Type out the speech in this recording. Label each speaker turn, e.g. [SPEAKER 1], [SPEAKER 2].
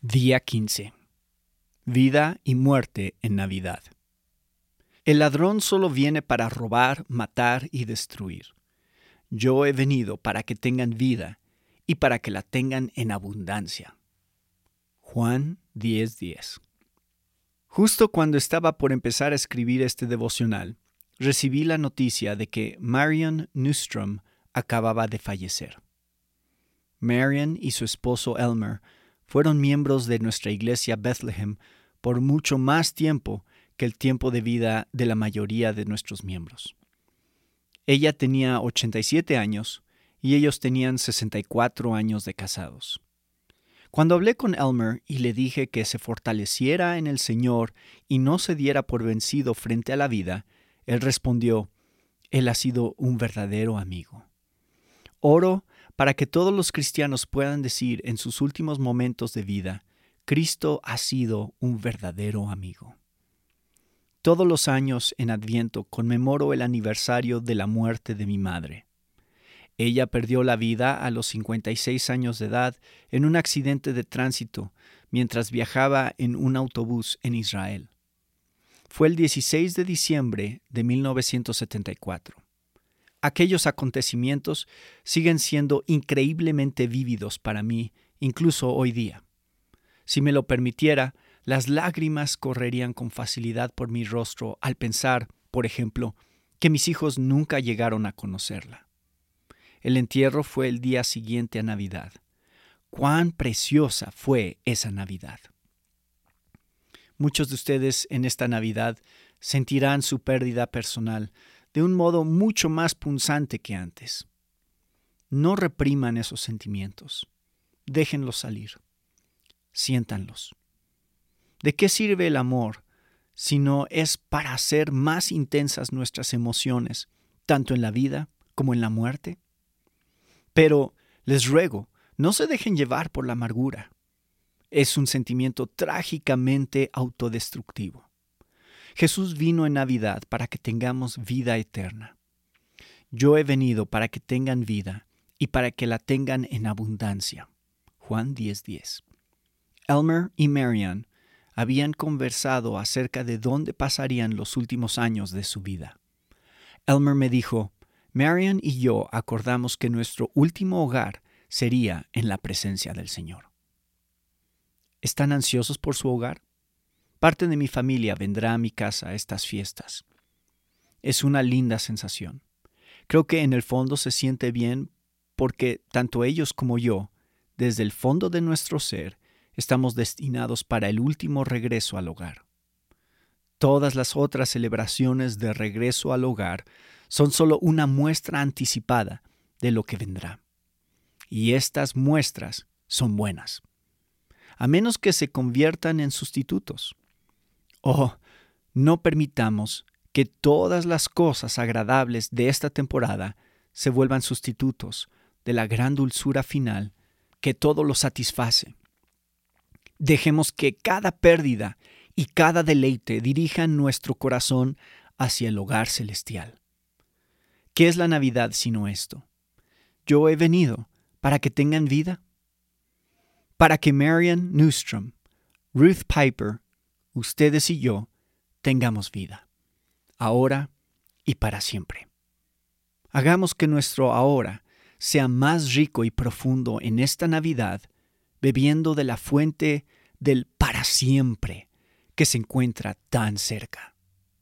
[SPEAKER 1] Día 15. Vida y muerte en Navidad. El ladrón solo viene para robar, matar y destruir. Yo he venido para que tengan vida y para que la tengan en abundancia. Juan 10:10. Justo cuando estaba por empezar a escribir este devocional, recibí la noticia de que Marion Newstrom acababa de fallecer. Marion y su esposo Elmer fueron miembros de nuestra iglesia Bethlehem por mucho más tiempo que el tiempo de vida de la mayoría de nuestros miembros. Ella tenía 87 años y ellos tenían 64 años de casados. Cuando hablé con Elmer y le dije que se fortaleciera en el Señor y no se diera por vencido frente a la vida, él respondió, Él ha sido un verdadero amigo. Oro para que todos los cristianos puedan decir en sus últimos momentos de vida, Cristo ha sido un verdadero amigo. Todos los años en Adviento conmemoro el aniversario de la muerte de mi madre. Ella perdió la vida a los 56 años de edad en un accidente de tránsito mientras viajaba en un autobús en Israel. Fue el 16 de diciembre de 1974 aquellos acontecimientos siguen siendo increíblemente vívidos para mí, incluso hoy día. Si me lo permitiera, las lágrimas correrían con facilidad por mi rostro al pensar, por ejemplo, que mis hijos nunca llegaron a conocerla. El entierro fue el día siguiente a Navidad. Cuán preciosa fue esa Navidad. Muchos de ustedes en esta Navidad sentirán su pérdida personal, de un modo mucho más punzante que antes. No repriman esos sentimientos. Déjenlos salir. Siéntanlos. ¿De qué sirve el amor si no es para hacer más intensas nuestras emociones, tanto en la vida como en la muerte? Pero les ruego, no se dejen llevar por la amargura. Es un sentimiento trágicamente autodestructivo. Jesús vino en Navidad para que tengamos vida eterna. Yo he venido para que tengan vida y para que la tengan en abundancia. Juan 10:10. Elmer y Marian habían conversado acerca de dónde pasarían los últimos años de su vida. Elmer me dijo, Marian y yo acordamos que nuestro último hogar sería en la presencia del Señor. ¿Están ansiosos por su hogar? Parte de mi familia vendrá a mi casa a estas fiestas. Es una linda sensación. Creo que en el fondo se siente bien porque tanto ellos como yo, desde el fondo de nuestro ser, estamos destinados para el último regreso al hogar. Todas las otras celebraciones de regreso al hogar son solo una muestra anticipada de lo que vendrá. Y estas muestras son buenas, a menos que se conviertan en sustitutos. Oh, no permitamos que todas las cosas agradables de esta temporada se vuelvan sustitutos de la gran dulzura final que todo lo satisface. Dejemos que cada pérdida y cada deleite dirijan nuestro corazón hacia el hogar celestial. ¿Qué es la Navidad sino esto? Yo he venido para que tengan vida, para que Marian Newstrom, Ruth Piper ustedes y yo tengamos vida, ahora y para siempre. Hagamos que nuestro ahora sea más rico y profundo en esta Navidad, bebiendo de la fuente del para siempre que se encuentra tan cerca.